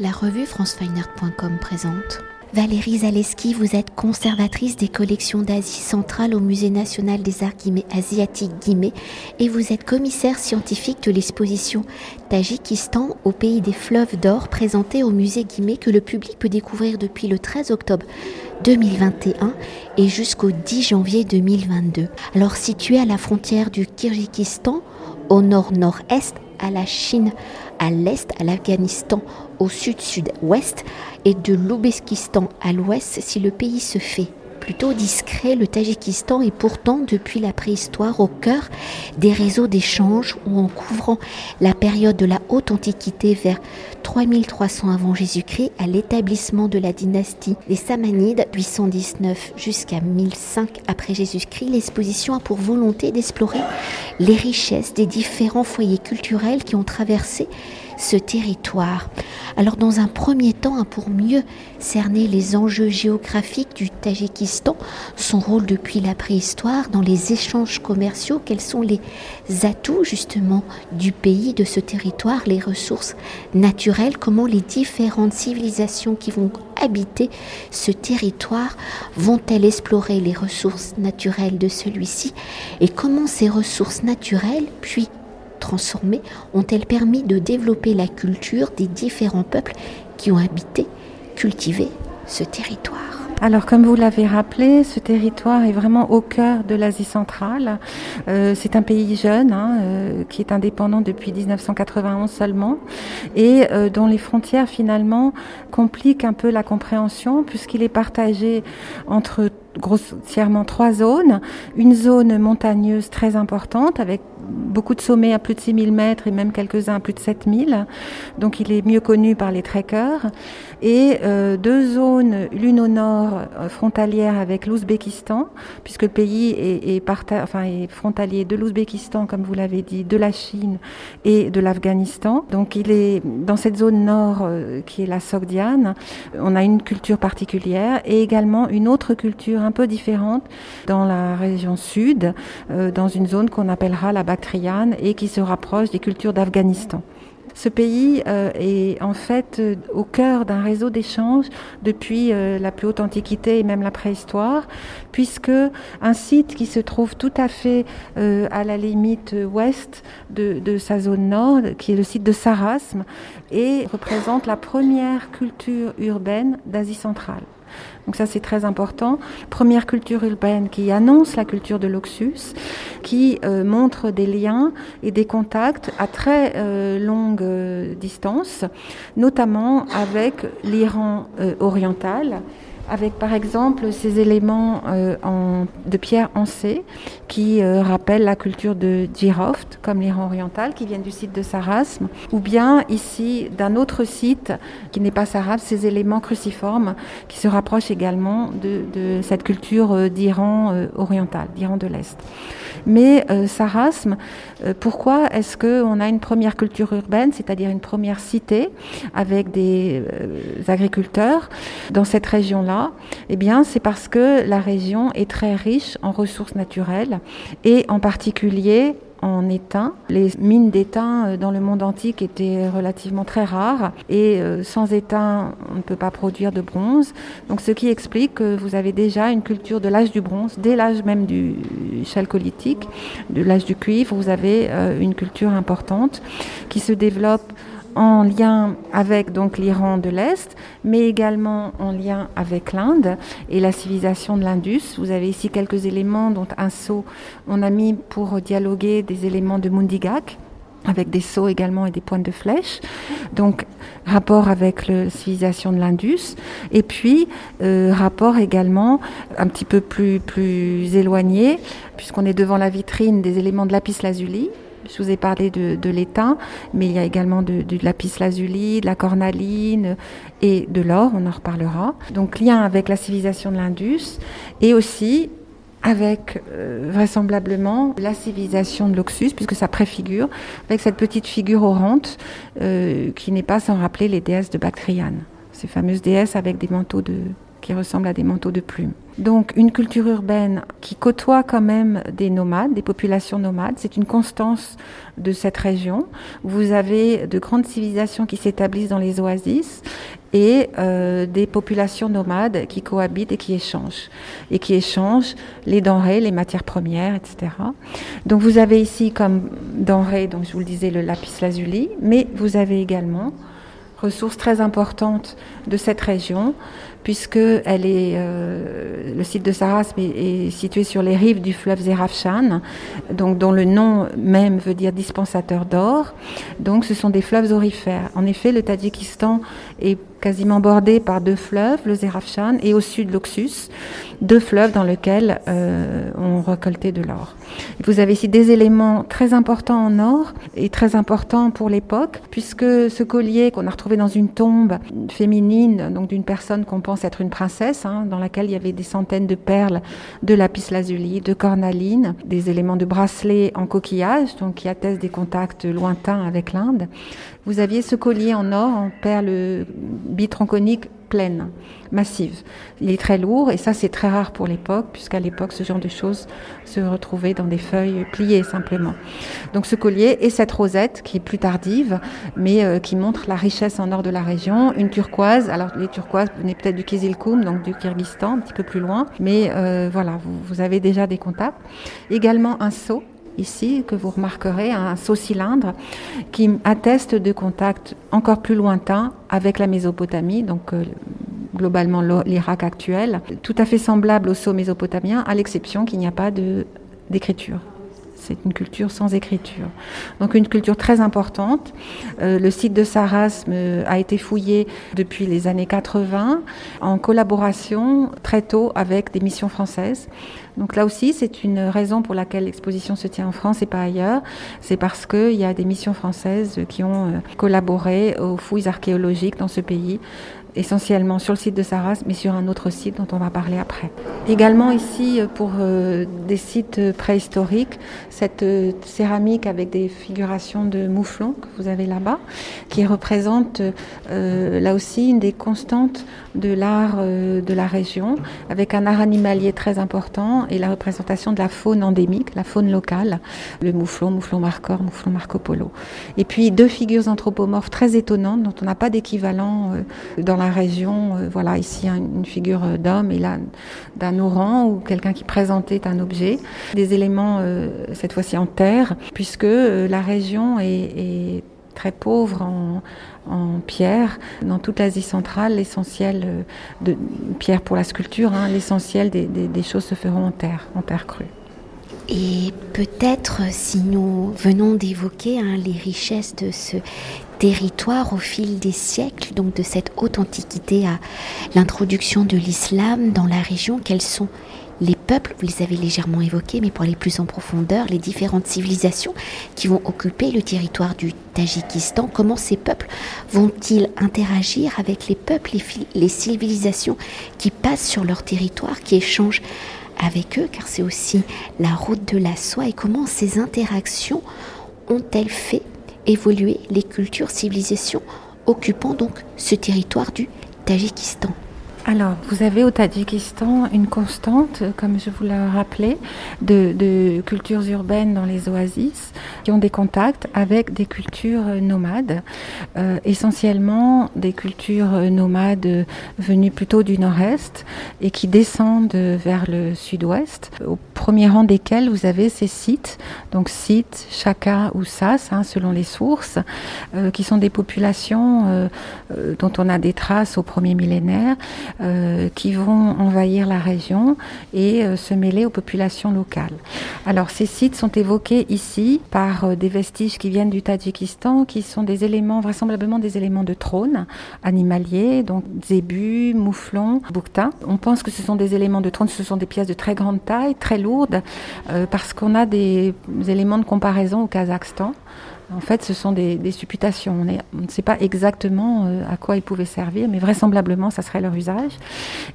La revue francefineart.com présente. Valérie Zaleski, vous êtes conservatrice des collections d'Asie centrale au Musée national des arts asiatiques et vous êtes commissaire scientifique de l'exposition Tadjikistan au pays des fleuves d'or présentée au musée que le public peut découvrir depuis le 13 octobre 2021 et jusqu'au 10 janvier 2022. Alors située à la frontière du Kyrgyzstan au nord-nord-est à la Chine à l'est, à l'Afghanistan au sud-sud-ouest et de l'Ouzbékistan à l'ouest si le pays se fait plutôt discret, le Tadjikistan est pourtant depuis la préhistoire au cœur des réseaux d'échanges où en couvrant la période de la haute antiquité vers 3300 avant Jésus-Christ à l'établissement de la dynastie des Samanides 819 jusqu'à 1005 après Jésus-Christ, l'exposition a pour volonté d'explorer les richesses des différents foyers culturels qui ont traversé ce territoire. Alors dans un premier temps, hein, pour mieux cerner les enjeux géographiques du Tadjikistan, son rôle depuis la préhistoire dans les échanges commerciaux, quels sont les atouts justement du pays, de ce territoire, les ressources naturelles, comment les différentes civilisations qui vont habiter ce territoire vont-elles explorer les ressources naturelles de celui-ci et comment ces ressources naturelles, puis transformées ont-elles permis de développer la culture des différents peuples qui ont habité, cultivé ce territoire? Alors, comme vous l'avez rappelé, ce territoire est vraiment au cœur de l'Asie centrale. Euh, c'est un pays jeune, hein, euh, qui est indépendant depuis 1991 seulement, et euh, dont les frontières finalement compliquent un peu la compréhension, puisqu'il est partagé entre grossièrement trois zones. Une zone montagneuse très importante avec beaucoup de sommets à plus de 6000 mètres et même quelques-uns à plus de 7000. Donc il est mieux connu par les trekkers. Et euh, deux zones, l'une au nord euh, frontalière avec l'Ouzbékistan, puisque le pays est, frontalier de l'Ouzbékistan, comme vous l'avez dit, de la Chine et de l'Afghanistan. Donc il est dans cette zone nord euh, qui est la Sogdiane, on a une culture particulière et également une autre culture un peu différente dans la région sud, dans une zone qu'on appellera la Et qui se rapproche des cultures d'Afghanistan. Ce pays euh, est en fait euh, au cœur d'un réseau d'échanges depuis la plus haute antiquité et même la préhistoire, puisque un site qui se trouve tout à fait à la limite ouest de, de, sa zone nord, qui est le site de Sarasme, et représente la première culture urbaine d'Asie centrale. Donc ça c'est très important. Première culture urbaine qui annonce la culture de l'Oxus, qui euh, montre des liens et des contacts à très euh, longue euh, distance, notamment avec l'Iran oriental avec par exemple ces éléments euh, en, de pierre ancée qui euh, rappellent la culture de Djiroft, comme l'Iran oriental, qui viennent du site de Sarasme, ou bien ici d'un autre site qui n'est pas Sarasme, ces éléments cruciformes qui se rapprochent également de, de cette culture euh, d'Iran oriental, d'Iran de l'Est. Mais Sarasme, pourquoi est-ce qu'on a une première culture urbaine, c'est-à-dire une première cité avec des agriculteurs dans cette région-là? Eh bien, c'est parce que la région est très riche en ressources naturelles et en particulier en étain. Les mines d'étain euh, dans le monde antique étaient relativement très rares et euh, sans étain, on ne peut pas produire de bronze. Donc ce qui explique que vous avez déjà une culture de l'âge du bronze, dès l'âge même du chalcolithique, de l'âge du cuivre, vous avez euh, une culture importante qui se développe en lien avec donc l'Iran de l'Est, mais également en lien avec l'Inde et la civilisation de l'Indus. Vous avez ici quelques éléments dont un sceau on a mis pour dialoguer des éléments de Mundigak avec des sceaux également et des pointes de flèche. Donc, rapport avec la civilisation de l'Indus. Et puis, euh, rapport également un petit peu plus, plus éloigné, puisqu'on est devant la vitrine des éléments de lapis lazuli, je vous ai parlé de, l'étain, mais il y a également de, de, lapis lazuli, de la cornaline et de l'or, on en reparlera. Donc lien avec la civilisation de l'Indus et aussi avec euh, vraisemblablement la civilisation de l'Oxus, puisque ça préfigure, avec cette petite figure orante euh, qui n'est pas sans rappeler les déesses de Bactriane, ces fameuses déesses avec des manteaux de, qui ressemblent à des manteaux de plumes. Donc une culture urbaine qui côtoie quand même des nomades, des populations nomades, c'est une constance de cette région. Vous avez de grandes civilisations qui s'établissent dans les oasis et euh, des populations nomades qui cohabitent et qui échangent. Et qui échangent les denrées, les matières premières, etc. Donc vous avez ici comme denrées, donc je vous le disais, le lapis lazuli, mais vous avez également ressources très importantes de cette région, puisque euh, le site de Saras est, situé sur les rives du fleuve Zerafshan, dont le nom même veut dire dispensateur d'or. Donc ce sont des fleuves orifères. En effet, le Tadjikistan est quasiment bordé par deux fleuves, le Zerafshan et au sud l'Oxus, deux fleuves dans lesquels euh, on récoltait de l'or. Vous avez ici des éléments très importants en or et très importants pour l'époque, puisque ce collier qu'on a retrouvé dans une tombe féminine, donc d'une personne qu'on pense être une princesse, hein, dans laquelle il y avait des centaines de perles, de lapis lazuli, de cornaline, des éléments de bracelet en coquillage, donc qui attestent des contacts lointains avec l'Inde. Vous aviez ce collier en or, en perles bitronconiques pleines, massives. Il est très lourd et ça c'est très rare pour l'époque, puisqu'à l'époque ce genre de choses se retrouvait dans des feuilles pliées simplement. Donc ce collier et cette rosette qui est plus tardive, mais euh, qui montre la richesse en or de la région, une turquoise. Alors les turquoises venaient peut-être du Kizilkoum, donc du Kyrgyzstan, un petit peu plus loin, mais euh, voilà, vous, vous avez déjà des contacts. Également un seau ici que vous remarquerez, un saut cylindre qui atteste de contacts encore plus lointains avec la Mésopotamie, donc euh, globalement l'Irak actuel, tout à fait semblable au saut mésopotamien, à l'exception qu'il n'y a pas d'écriture. C'est une culture sans écriture. Donc une culture très importante. Euh, le site de Sarasme a été fouillé depuis les années 80 en collaboration très tôt avec des missions françaises. Donc là aussi, c'est une raison pour laquelle l'exposition se tient en France et pas ailleurs. C'est parce qu'il y a des missions françaises qui ont euh, collaboré aux fouilles archéologiques dans ce pays essentiellement sur le site de Saras, mais sur un autre site dont on va parler après. Également ici, euh, pour euh, des sites préhistoriques, cette euh, céramique avec des figurations de mouflons que vous avez là-bas, qui représente là aussi une des constantes de l'art de la région, avec un art animalier très important et la représentation de la faune endémique, la faune locale, le mouflon, mouflon marcor, mouflon Marco Polo. Et puis deux figures anthropomorphes très étonnantes dont on n'a pas d'équivalent dans la région, euh, voilà, ici une figure euh, d'homme et là d'un orang ou quelqu'un qui présentait un objet. Des éléments, euh, cette fois-ci en terre, puisque la région est, très pauvre en, pierre. Dans toute l'Asie centrale, l'essentiel de pierre pour la sculpture, hein, l'essentiel des, choses se feront en terre, en terre crue. Et peut-être si nous venons d'évoquer hein, les richesses de ce territoire au fil des siècles, donc de cette haute antiquité à l'introduction de l'islam dans la région, quels sont les peuples, vous les avez légèrement évoqués, mais pour aller plus en profondeur, les différentes civilisations qui vont occuper le territoire du Tadjikistan, comment ces peuples vont-ils interagir avec les peuples, les, les civilisations qui passent sur leur territoire, qui échangent avec eux, car c'est aussi la route de la soie, et comment ces interactions ont-elles fait évoluer les cultures, civilisations occupant donc ce territoire du Tadjikistan. Alors, vous avez au Tadjikistan une constante, comme je vous l'ai rappelé, de, cultures urbaines dans les oasis qui ont des contacts avec des cultures nomades, euh, essentiellement des cultures nomades venues plutôt du nord-est et qui descendent vers le sud-ouest, au premier rang desquels vous avez ces sites, donc sites, Chaka ou Sas, hein, selon les sources, euh, qui sont des populations euh, dont on a des traces au premier millénaire euh, qui vont envahir la région et euh, se mêler aux populations locales. Alors ces sites sont évoqués ici par euh, des vestiges qui viennent du Tadjikistan, qui sont des éléments, vraisemblablement des éléments de trône animalier, donc zébus, mouflons, bouquetins. On pense que ce sont des éléments de trône, ce sont des pièces de très grande taille, très lourdes, parce qu'on a des éléments de comparaison au Kazakhstan. En fait, ce sont des, supputations. On, ne sait pas exactement euh, à quoi ils pouvaient servir, mais vraisemblablement, ça serait leur usage.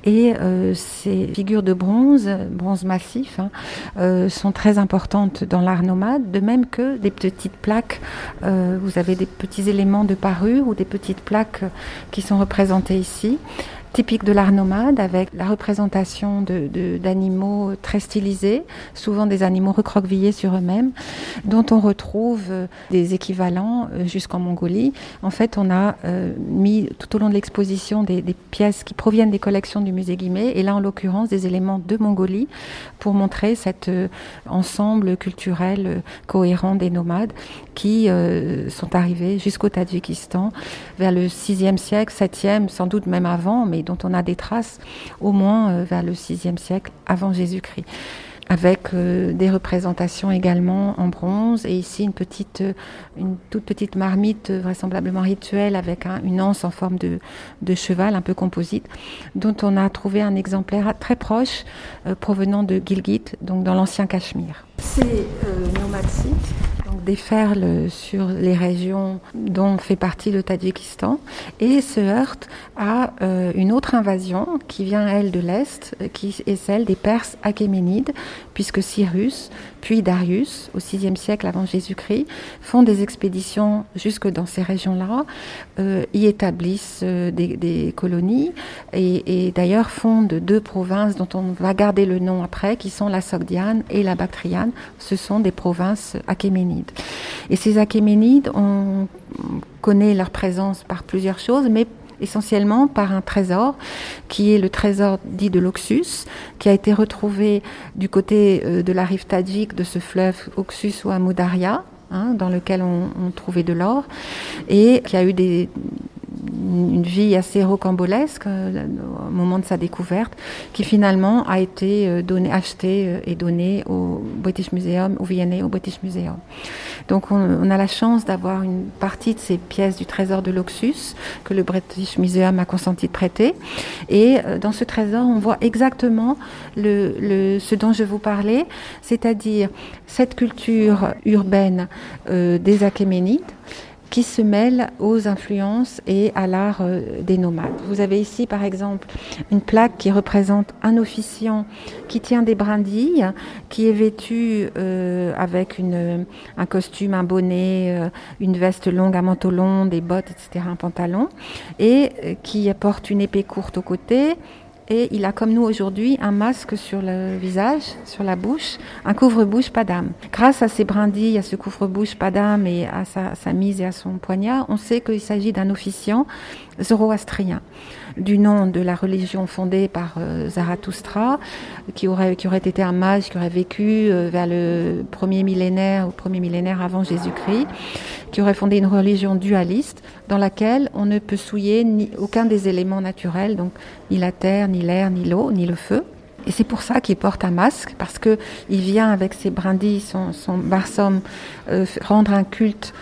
Et euh, ces figures de bronze, bronze massif, hein, euh, sont très importantes dans l'art nomade, de même que des petites plaques. vous avez des petits éléments de parure ou des petites plaques qui sont représentées ici typique de l'art nomade avec la représentation d'animaux de, très stylisés, souvent des animaux recroquevillés sur eux-mêmes, dont on retrouve euh, des équivalents euh, jusqu'en Mongolie. En fait, on a euh, mis tout au long de l'exposition des, pièces qui proviennent des collections du musée Guimet, et là en l'occurrence des éléments de Mongolie pour montrer cet ensemble culturel cohérent des nomades qui sont arrivés jusqu'au Tadjikistan vers le 6e siècle, 7e, sans doute même avant, mais dont on a des traces au moins euh, vers le 6e siècle avant Jésus-Christ avec euh, des représentations également en bronze et ici une petite euh, une toute petite marmite vraisemblablement rituelle avec une anse en forme de, cheval un peu composite dont on a trouvé un exemplaire très proche provenant de Gilgit donc dans l'ancien Cachemire. Déferle sur les régions dont fait partie le Tadjikistan. Et se heurte à euh, une autre invasion qui vient, elle, de l'Est, qui est celle des Perses achéménides, puisque Cyrus, puis Darius, au VIe siècle avant Jésus-Christ, font des expéditions jusque dans ces régions-là, euh, y établissent euh, des, colonies et, et d'ailleurs fondent deux provinces dont on va garder le nom après, qui sont la Sogdiane et la Bactriane. Ce sont des provinces achéménides. Et ces Achéménides, on connaît leur présence par plusieurs choses, mais essentiellement par un trésor qui est le trésor dit de l'Oxus, qui a été retrouvé du côté euh, de la rive tadjik de ce fleuve Oxus ou Amoudaria, hein, dans lequel on, on trouvait de l'or, et qui a eu des, une vie assez rocambolesque euh, au moment de sa découverte, qui finalement a été euh, donné, acheté euh, et donné au British Museum, au Viennet, au British Museum. Donc on, a la chance d'avoir une partie de ces pièces du trésor de l'Oxus que le British Museum a consenti de prêter. Et dans ce trésor, on voit exactement ce dont je vous parlais, c'est-à-dire cette culture urbaine des Achéménides qui se mêlent aux influences et à l'art euh, des nomades. Vous avez ici par exemple une plaque qui représente un officiant qui tient des brindilles, qui est vêtu euh, avec une, un costume, un bonnet, euh, une veste longue, un manteau long, des bottes, etc., un pantalon, et qui porte une épée courte au côté, et il a comme nous aujourd'hui un masque sur le visage, sur la bouche, un couvre-bouche pas d'âme. Grâce à ces brindilles, à ce couvre-bouche pas d'âme et à sa, mise et à son poignard, on sait qu'il s'agit d'un officiant zoroastrien du nom de la religion fondée par euh, Zarathustra, qui aurait, qui aurait été un mage qui aurait vécu euh, vers le premier millénaire, au premier millénaire avant Jésus-Christ, qui aurait fondé une religion dualiste dans laquelle on ne peut souiller aucun des éléments naturels, donc ni la terre, ni l'air, ni l'eau, ni le feu. Et c'est pour ça qu'il porte un masque, parce que il vient avec ses brindilles, son, son barsum, euh, rendre un culte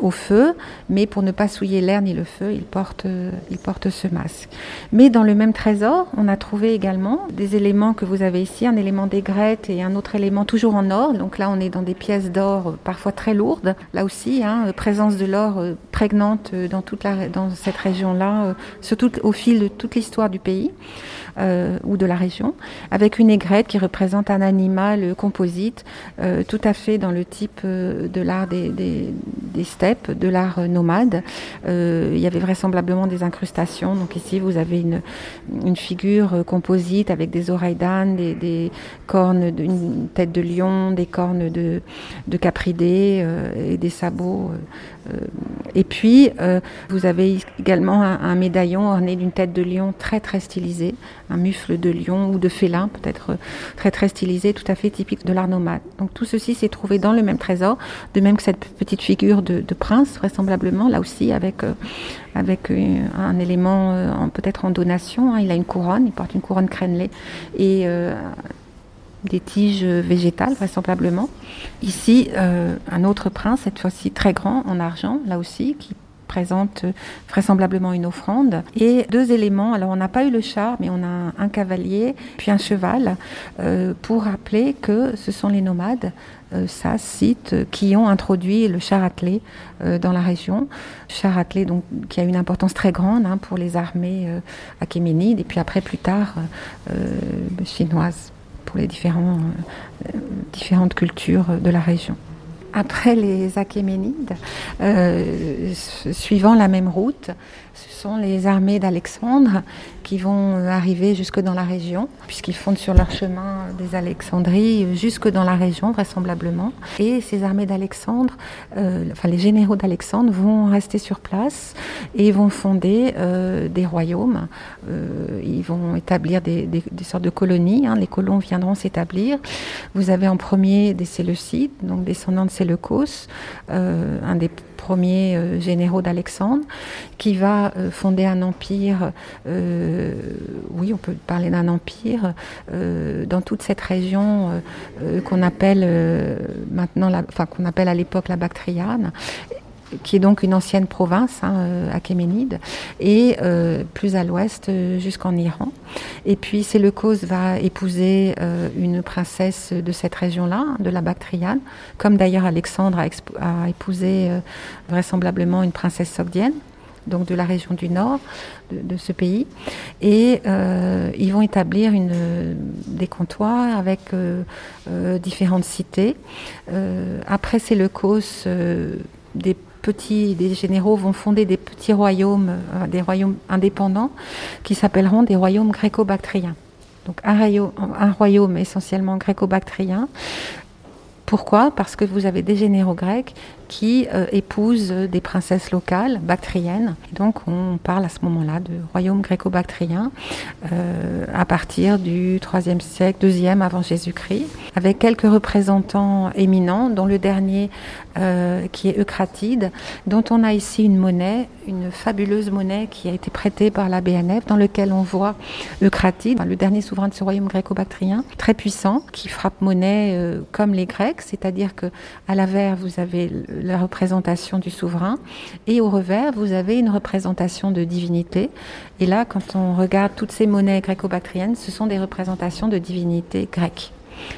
au feu, mais pour ne pas souiller l'air ni le feu, il porte, il porte ce masque. Mais dans le même trésor, on a trouvé également des éléments que vous avez ici, un élément d'aigrette et un autre élément toujours en or. Donc là, on est dans des pièces d'or euh, parfois très lourdes. Là aussi, hein, euh, présence de l'or prégnante dans toute la, dans cette région-là, surtout au fil de toute l'histoire du pays euh, ou de la région, avec une aigrette qui représente un animal composite, euh, tout à fait dans le type euh, de l'art des, steppes, de l'art nomade. Il y avait vraisemblablement des incrustations. Donc ici, vous avez une, figure composite avec des oreilles d'âne, des, des, cornes, une tête de lion, des cornes de, de capridés et des sabots et puis, euh, vous avez également un, médaillon orné d'une tête de lion très très stylisée, un mufle de lion ou de félin peut-être euh, très très stylisé, tout à fait typique de l'art nomade. Donc tout ceci s'est trouvé dans le même trésor, de même que cette petite figure de, prince, vraisemblablement, là aussi avec, avec un élément peut-être en donation. Hein. Il a une couronne, il porte une couronne crénelée et des tiges végétales vraisemblablement. Ici, euh, un autre prince, cette fois-ci très grand, en argent, là aussi, qui présente vraisemblablement une offrande. Et deux éléments, alors on n'a pas eu le char, mais on a un cavalier, puis un cheval, euh, pour rappeler que ce sont les nomades, euh, ça, sites, qui ont introduit le char attelé euh, dans la région. Char attelé, donc, qui a une importance très grande hein, pour les armées euh, achéménides, et puis après, plus tard, chinoises pour les différents, euh, différentes cultures de la région. Après les Achéménides, euh, suivant la même route, ce sont les armées d'Alexandre qui vont arriver jusque dans la région, puisqu'ils fondent sur leur chemin des Alexandries jusque dans la région, vraisemblablement. Et ces armées d'Alexandre, enfin les généraux d'Alexandre, vont rester sur place et vont fonder des royaumes. ils vont établir des, sortes de colonies. Hein. Les colons viendront s'établir. Vous avez en premier des Séleucides, donc descendants de Séleucos, un des premiers euh, généraux d'Alexandre, qui va euh, fonder un empire, euh, oui, on peut parler d'un empire, dans toute cette région qu'on appelle maintenant, enfin qu'on appelle à l'époque la Bactriane qui est donc une ancienne province hein, achéménide, et plus à l'ouest jusqu'en Iran. Et puis Séleucos va épouser une princesse de cette région-là, de la Bactriane, comme d'ailleurs Alexandre a, épousé vraisemblablement une princesse sogdienne donc de la région du nord de, ce pays. Et ils vont établir une, des comptoirs avec différentes cités. après Séleucos, des petits, des généraux vont fonder des petits royaumes, euh, des royaumes indépendants, qui s'appelleront des royaumes gréco-bactriens. Donc un, un royaume essentiellement gréco-bactrien. Pourquoi? Parce que vous avez des généraux grecs qui euh, épousent des princesses locales, bactriennes. donc on parle à ce moment-là de royaume gréco-bactrien euh, à partir du 3e siècle, 2e avant Jésus-Christ, avec quelques représentants éminents, dont le dernier euh, qui est Eucratide, dont on a ici une monnaie, une fabuleuse monnaie qui a été prêtée par la BNF, dans lequel on voit Eucratide, le dernier souverain de ce royaume gréco-bactrien, très puissant, qui frappe monnaie comme les Grecs, c'est-à-dire que à l'avers vous avez la représentation du souverain. Et au revers, vous avez une représentation de divinité. Et là, quand on regarde toutes ces monnaies gréco-bactriennes, ce sont des représentations de divinités grecques.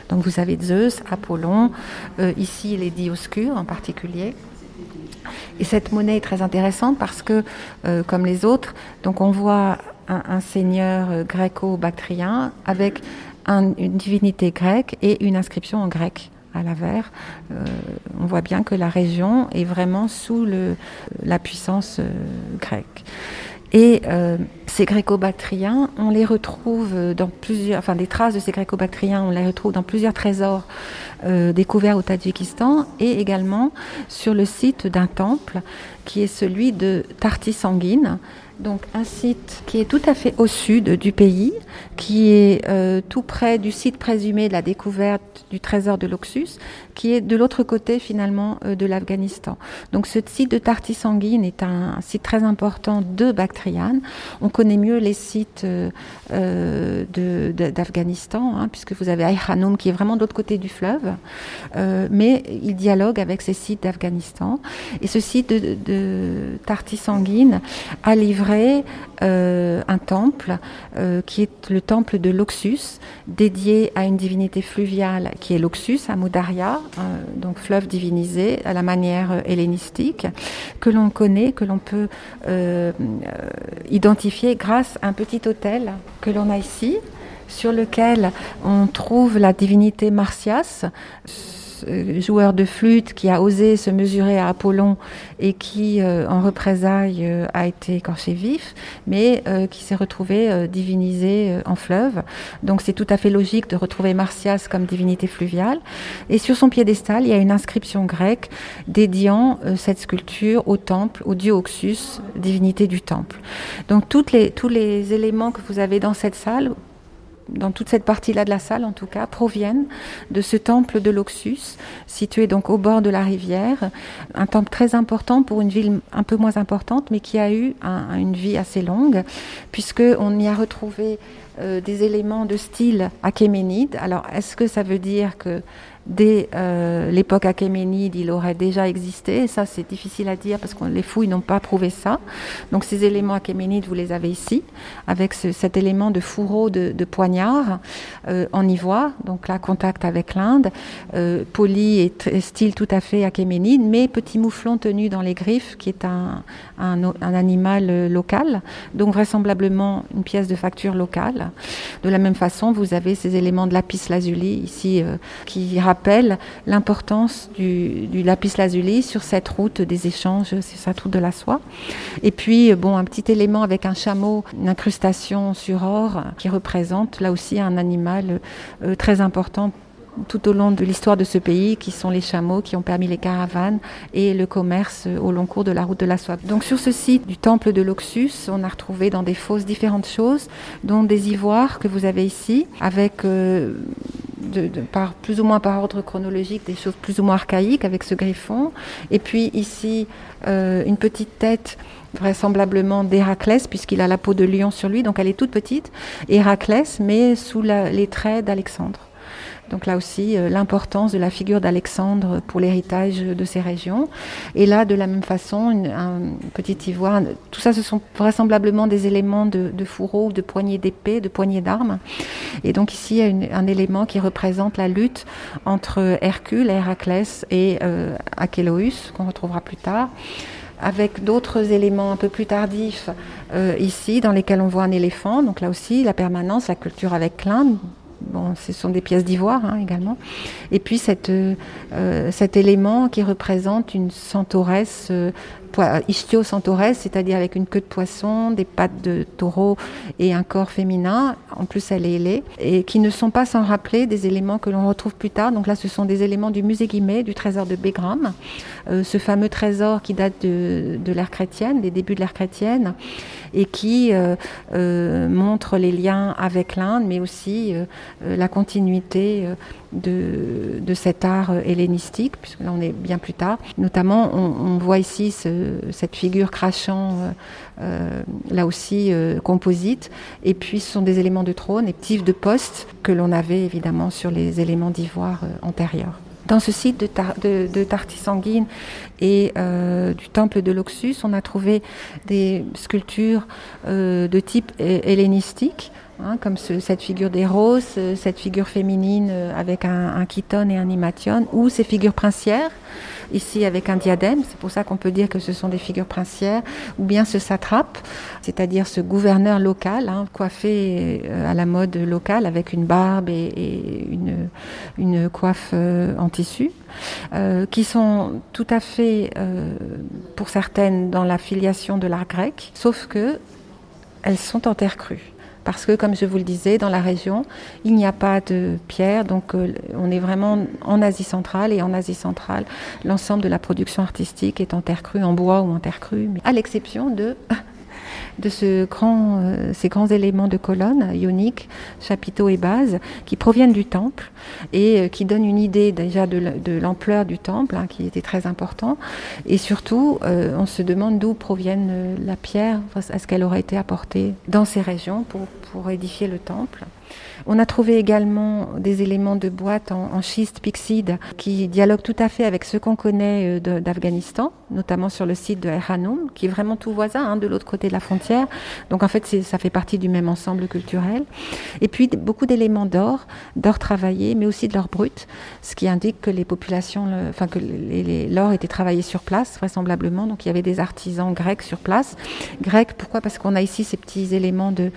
Donc vous avez Zeus, Apollon, euh, ici les Dioscures en particulier. Et cette monnaie est très intéressante parce que, euh, comme les autres, donc on voit un, seigneur euh, gréco-bactrien avec une divinité grecque et une inscription en grec à l'avers, euh, on voit bien que la région est vraiment sous la puissance euh, grecque. Et euh, ces gréco-bactriens, on les retrouve dans plusieurs, enfin des traces de ces gréco-bactriens, on les retrouve dans plusieurs trésors découverts au Tadjikistan et également sur le site d'un temple qui est celui de Tarti Sanguine, donc un site qui est tout à fait au sud du pays, qui est euh, tout près du site présumé de la découverte du trésor de l'Oxus, qui est de l'autre côté finalement euh, de l'Afghanistan. Donc ce site de Tarti Sanguine est un, site très important de Bactriane. On connaît mieux les sites euh, d'Afghanistan, hein, puisque vous avez Ayhanoum qui est vraiment de l'autre côté du fleuve, mais il dialogue avec ces sites d'Afghanistan. Et ce site de, de Tarti Sanguine a livré euh, un temple euh, qui est le temple de l'Oxus, dédié à une divinité fluviale qui est l'Oxus, à Moudaria, euh, donc fleuve divinisé à la manière hellénistique, que l'on connaît, que l'on peut identifier grâce à un petit hôtel que l'on a ici, sur lequel on trouve la divinité Martias euh, joueur de flûte qui a osé se mesurer à Apollon et qui, euh, en représailles, euh, a été écorché vif, mais qui s'est retrouvé divinisé en fleuve. Donc c'est tout à fait logique de retrouver Martias comme divinité fluviale. Et sur son piédestal, il y a une inscription grecque dédiant cette sculpture au temple, au dieu Oxus, divinité du temple. Donc les, tous les éléments que vous avez dans cette salle dans toute cette partie-là de la salle en tout cas, proviennent de ce temple de l'Oxus, situé donc au bord de la rivière, un temple très important pour une ville un peu moins importante, mais qui a eu une vie assez longue, puisqu'on y a retrouvé euh, des éléments de style achéménide. Alors, est-ce que ça veut dire que dès euh, l'époque achéménide, il aurait déjà existé. ça, c'est difficile à dire parce que les fouilles n'ont pas prouvé ça. Donc ces éléments achéménides, vous les avez ici, avec cet élément de fourreau de, poignard euh, en ivoire, donc là, contact avec l'Inde, euh, poli et style tout à fait achéménide, mais petit mouflon tenu dans les griffes, qui est un, un, un animal local, donc vraisemblablement une pièce de facture locale. De la même façon, vous avez ces éléments de lapis lazuli ici qui rappelle l'importance du, lapis lazuli sur cette route des échanges, sur cette route de la soie. Et puis, bon, un petit élément avec un chameau, une incrustation sur or qui représente là aussi un animal euh, très important tout au long de l'histoire de ce pays, qui sont les chameaux qui ont permis les caravanes et le commerce au long cours de la route de la soie. Donc sur ce site du temple de l'Oxus, on a retrouvé dans des fosses différentes choses, dont des ivoires que vous avez ici, avec euh, de, de, par, plus ou moins par ordre chronologique des choses plus ou moins archaïques avec ce griffon. Et puis ici, euh, une petite tête vraisemblablement d'Héraclès, puisqu'il a la peau de lion sur lui, donc elle est toute petite, Héraclès, mais sous la, les traits d'Alexandre. Donc là aussi, euh, l'importance de la figure d'Alexandre pour l'héritage de ces régions. Et là, de la même façon, un petit ivoire. Tout ça, ce sont vraisemblablement des éléments de, de fourreau, de poignée d'épée, de poignée d'armes. Et donc ici, il y a un élément qui représente la lutte entre Hercule, Héraclès et euh, Achéloïs, qu'on retrouvera plus tard avec d'autres éléments un peu plus tardifs euh, ici, dans lesquels on voit un éléphant. Donc là aussi, la permanence, la culture avec l'Inde, Bon, ce sont des pièces d'ivoire hein, également. Et puis cette, euh, cet élément qui représente une centauresse euh, ichtio-centaurès, c'est-à-dire avec une queue de poisson, des pattes de taureau et un corps féminin. En plus, elle est ailée. Et qui ne sont pas sans rappeler des éléments que l'on retrouve plus tard. Donc là, ce sont des éléments du musée Guimet, du trésor de Bégram. Euh, ce fameux trésor qui date de l'ère chrétienne, des débuts de l'ère chrétienne, et qui euh, euh, montre les liens avec l'Inde, mais aussi euh, la continuité de, de, cet art hellénistique, puisque là on est bien plus tard. Notamment, on, voit ici ce, cette figure crachant, là aussi composite, et puis ce sont des éléments de trône et tifs de poste que l'on avait évidemment sur les éléments d'ivoire antérieurs. Dans ce site de, tar de, de Tartis sanguine et euh, du temple de l'Oxus, on a trouvé des sculptures euh, de type hellénistique, hein, comme ce, cette figure d'Héros, cette figure féminine avec un, un chiton et un himation, ou ces figures princières ici avec un diadème, c'est pour ça qu'on peut dire que ce sont des figures princières, ou bien ce satrape, c'est-à-dire ce gouverneur local, hein, coiffé euh, à la mode locale avec une barbe et, et une, une, coiffe euh, en tissu, euh, qui sont tout à fait, euh, pour certaines, dans la filiation de l'art grec, sauf que elles sont en terre crue. Parce que, comme je vous le disais, dans la région, il n'y a pas de pierre, donc euh, on est vraiment en Asie centrale, et en Asie centrale, l'ensemble de la production artistique est en terre crue, en bois ou en terre crue, à l'exception de de euh, ces grands éléments de colonne ioniques, chapiteaux et bases, qui proviennent du temple et euh, qui donnent une idée déjà de l'ampleur du temple, hein, qui était très important. Et surtout, euh, on se demande d'où proviennent la pierre, est-ce qu'elle aurait été apportée dans ces régions pour, pour édifier le temple. On a trouvé également des éléments de boîte en, schiste pixide qui dialoguent tout à fait avec ce qu'on connaît euh, d'Afghanistan, notamment sur le site de Hanoum, qui est vraiment tout voisin, hein, de l'autre côté de la frontière. Donc en fait, ça fait partie du même ensemble culturel. Et puis beaucoup d'éléments d'or, d'or travaillé, mais aussi de l'or brut, ce qui indique que les populations, enfin que l'or était travaillé sur place, vraisemblablement. Donc il y avait des artisans grecs sur place. Grecs, pourquoi? Parce qu'on a ici ces petits éléments de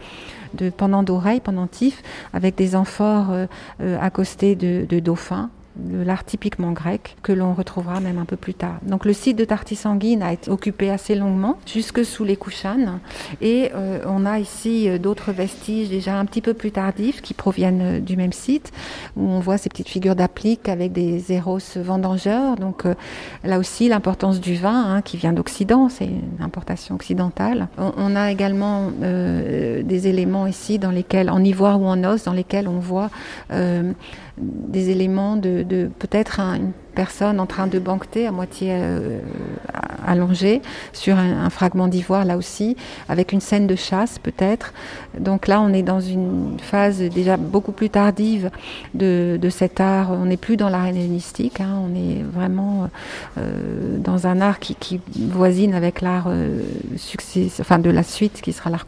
de pendant d'oreilles, pendentifs, avec des amphores euh, euh, accostés de, de dauphins de l'art typiquement grec que l'on retrouvera même un peu plus tard. Donc le site de Tartis sanguine a été occupé assez longuement, jusque sous les Kouchanes, et euh, on a ici euh, d'autres vestiges déjà un petit peu plus tardifs qui proviennent euh, du même site, où on voit ces petites figures d'applique avec des éros vendangeurs. Donc euh, là aussi l'importance du vin hein, qui vient d'Occident, c'est une importation occidentale. On, on a également des éléments ici dans lesquels, en ivoire ou en os, dans lesquels on voit des éléments de, peut-être un, personne en train de banqueter à moitié euh, allongée sur un, fragment d'ivoire là aussi avec une scène de chasse peut-être. Donc là on est dans une phase déjà beaucoup plus tardive de, de cet art. On n'est plus dans l'art hellénistique hein, on est vraiment euh, dans un art qui, qui voisine avec l'art euh, enfin de la suite qui sera l'art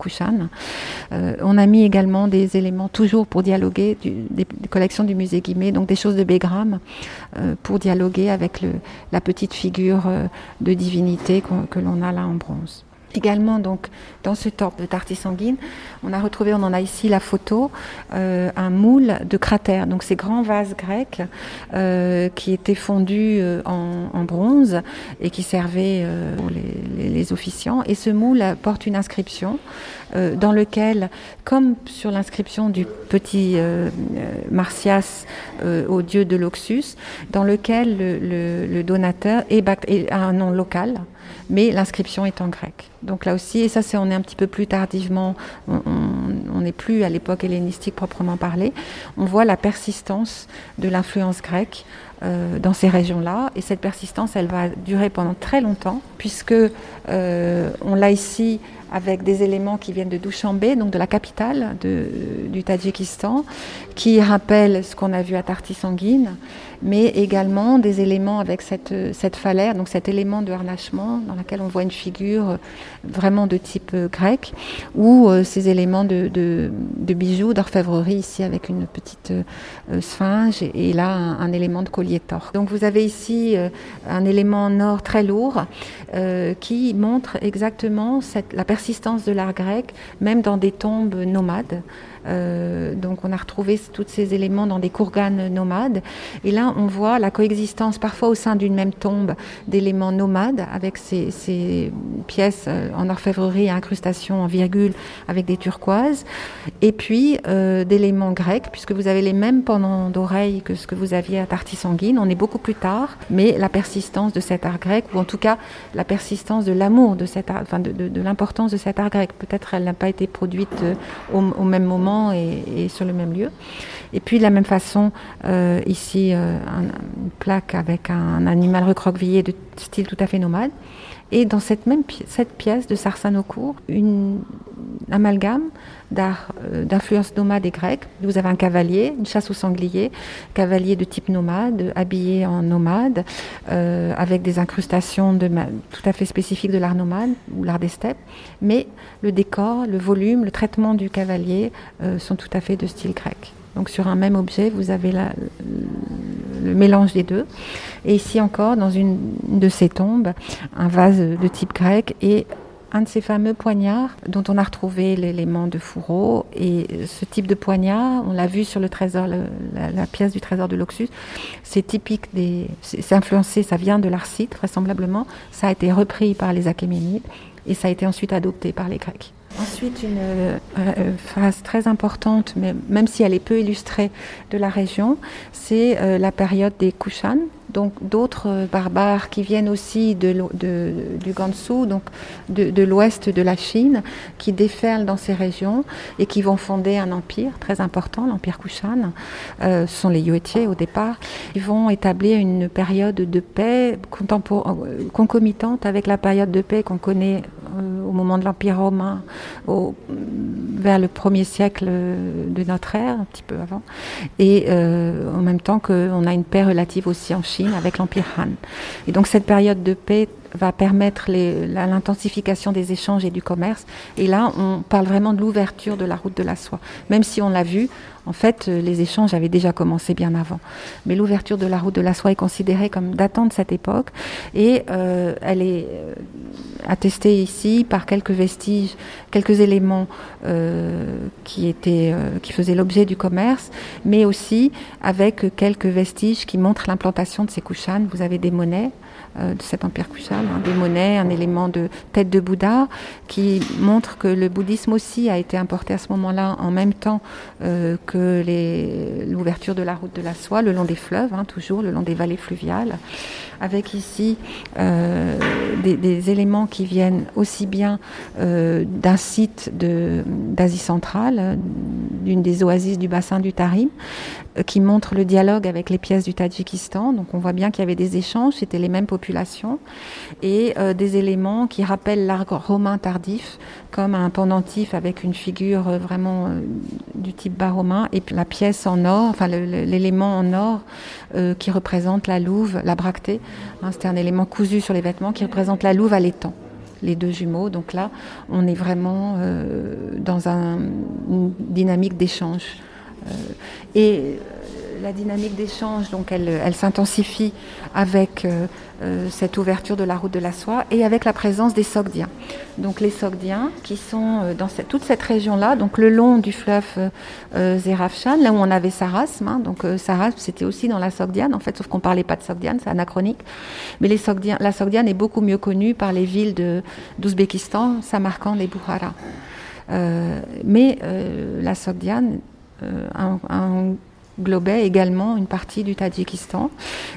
euh, on a mis également des éléments toujours pour dialoguer des collections du musée Guimet donc des choses de Bégram euh, pour dialoguer avec la petite figure euh, de divinité que l'on a là en bronze. Également, donc, dans ce temple de Tartis sanguine, on a retrouvé, on en a ici la photo, euh, un moule de cratère. Donc, ces grands vases grecs euh, qui étaient fondus euh, en, bronze et qui servaient pour les, officiants. Et ce moule porte une inscription dans lequel, comme sur l'inscription du petit Martias au dieu de l'Oxus, dans lequel le, le, donateur est, est un nom local mais l'inscription est en grec. Donc là aussi, et ça c'est on est un petit peu plus tardivement, on n'est plus à l'époque hellénistique proprement parlé, on voit la persistance de l'influence grecque euh, dans ces régions-là, et cette persistance, elle va durer pendant très longtemps, puisque euh, on l'a ici avec des éléments qui viennent de Dushanbe, donc de la capitale du Tadjikistan, qui rappellent ce qu'on a vu à Tarti Sanguine, mais également des éléments avec cette, cette falaire, donc cet élément de harnachement dans lequel on voit une figure vraiment de type euh, grec, ou euh, ces éléments de, de, bijoux, d'orfèvrerie ici avec une petite euh, sphinge et, là un, élément de collier tort. Donc vous avez ici un élément en or très lourd qui montre exactement la persistance de l'art grec, même dans des tombes nomades. Euh, donc on a retrouvé tous ces éléments dans des courganes nomades. Et là, on voit la coexistence parfois au sein d'une même tombe d'éléments nomades avec ces, pièces euh, en orfèvrerie et incrustations en virgule avec des turquoises. Et puis euh, d'éléments grecs, puisque vous avez les mêmes pendants d'oreilles que ce que vous aviez à Tartis sanguine. On est beaucoup plus tard, mais la persistance de cet art grec, ou en tout cas la persistance de l'amour de cet art, enfin de, l'importance de cet art grec. Peut-être elle n'a pas été produite au même moment et, sur le même lieu. Et puis de la même façon, euh, ici, euh, une plaque avec un, animal recroquevillé de style tout à fait nomade. Et dans cette même cette pièce de Sarsanocourt, une amalgame euh, d'influence nomade et grecque. Vous avez un cavalier, une chasse au sanglier, cavalier de type nomade, habillé en nomade, avec des incrustations de, tout à fait spécifiques de l'art nomade ou l'art des steppes. Mais le décor, le volume, le traitement du cavalier sont tout à fait de style grec. Donc sur un même objet, vous avez le mélange des deux. Et ici encore, dans une de ces tombes, un vase de type grec et un de ces fameux poignards dont on a retrouvé l'élément de fourreau. Et ce type de poignard, on l'a vu sur le trésor, la, pièce du trésor de l'Oxus, c'est typique des. C'est influencé, ça vient de l'Arcite, vraisemblablement. Ça a été repris par les Achéménides et ça a été ensuite adopté par les Grecs. Ensuite, une euh, euh, phase très importante, mais même si elle est peu illustrée de la région, c'est euh, la période des Kushan, donc d'autres barbares qui viennent aussi du Gansu, donc de, l'ouest de la Chine, qui déferlent dans ces régions et qui vont fonder un empire très important, l'empire Kushan. ce sont les Yuetiers au départ. Ils vont établir une période de paix concomitante avec la période de paix qu'on connaît au moment de l'empire romain au, vers le premier siècle de notre ère, un petit peu avant, et euh, en même temps qu'on a une paix relative aussi en Chine avec l'empire Han. Et donc cette période de paix va permettre l'intensification des échanges et du commerce. Et là, on parle vraiment de l'ouverture de la route de la soie. Même si on l'a vu, en fait, les échanges avaient déjà commencé bien avant. Mais l'ouverture de la route de la soie est considérée comme datant de cette époque et euh, elle est euh, attestée ici par quelques vestiges, quelques éléments euh, qui étaient, qui faisaient l'objet du commerce, mais aussi avec quelques vestiges qui montrent l'implantation de ces couchanes. Vous avez des monnaies euh, de cet empire Kushan, hein, des monnaies, un élément de tête de Bouddha qui montre que le bouddhisme aussi a été importé à ce moment-là en même temps euh, que l'ouverture de la route de la soie le long des fleuves, hein, toujours le long des vallées fluviales, avec ici euh, des, éléments qui viennent aussi bien d'un site d'Asie centrale, d'une des oasis du bassin du Tarim, qui montre le dialogue avec les pièces du Tadjikistan. Donc on voit bien qu'il y avait des échanges, c'était les mêmes populations, et euh, des éléments qui rappellent l'art romain tardif, comme un pendentif avec une figure euh, vraiment euh, du type bas romain, et puis la pièce en or, enfin l'élément en or qui représente la louve, la bractée. Hein, C'était un élément cousu sur les vêtements qui représente la louve à l'étang les deux jumeaux. Donc là, on est vraiment dans un, une dynamique d'échange. Euh, et la dynamique d'échange, donc elle, elle s'intensifie avec euh, euh, cette ouverture de la route de la soie et avec la présence des Sogdiens. Donc les Sogdiens qui sont euh, dans cette, toute cette région-là, donc le long du fleuve euh, Zerafshan, là où on avait Sarasme. Hein, donc Sarasme, c'était aussi dans la Sogdiane, en fait, sauf qu'on parlait pas de Sogdiane, c'est anachronique. Mais les Sogdiens, la Sogdiane est beaucoup mieux connue par les villes d'Ouzbékistan, Samarkand et Bukhara. mais la Sogdiane un, un, globait également une partie du Tadjikistan.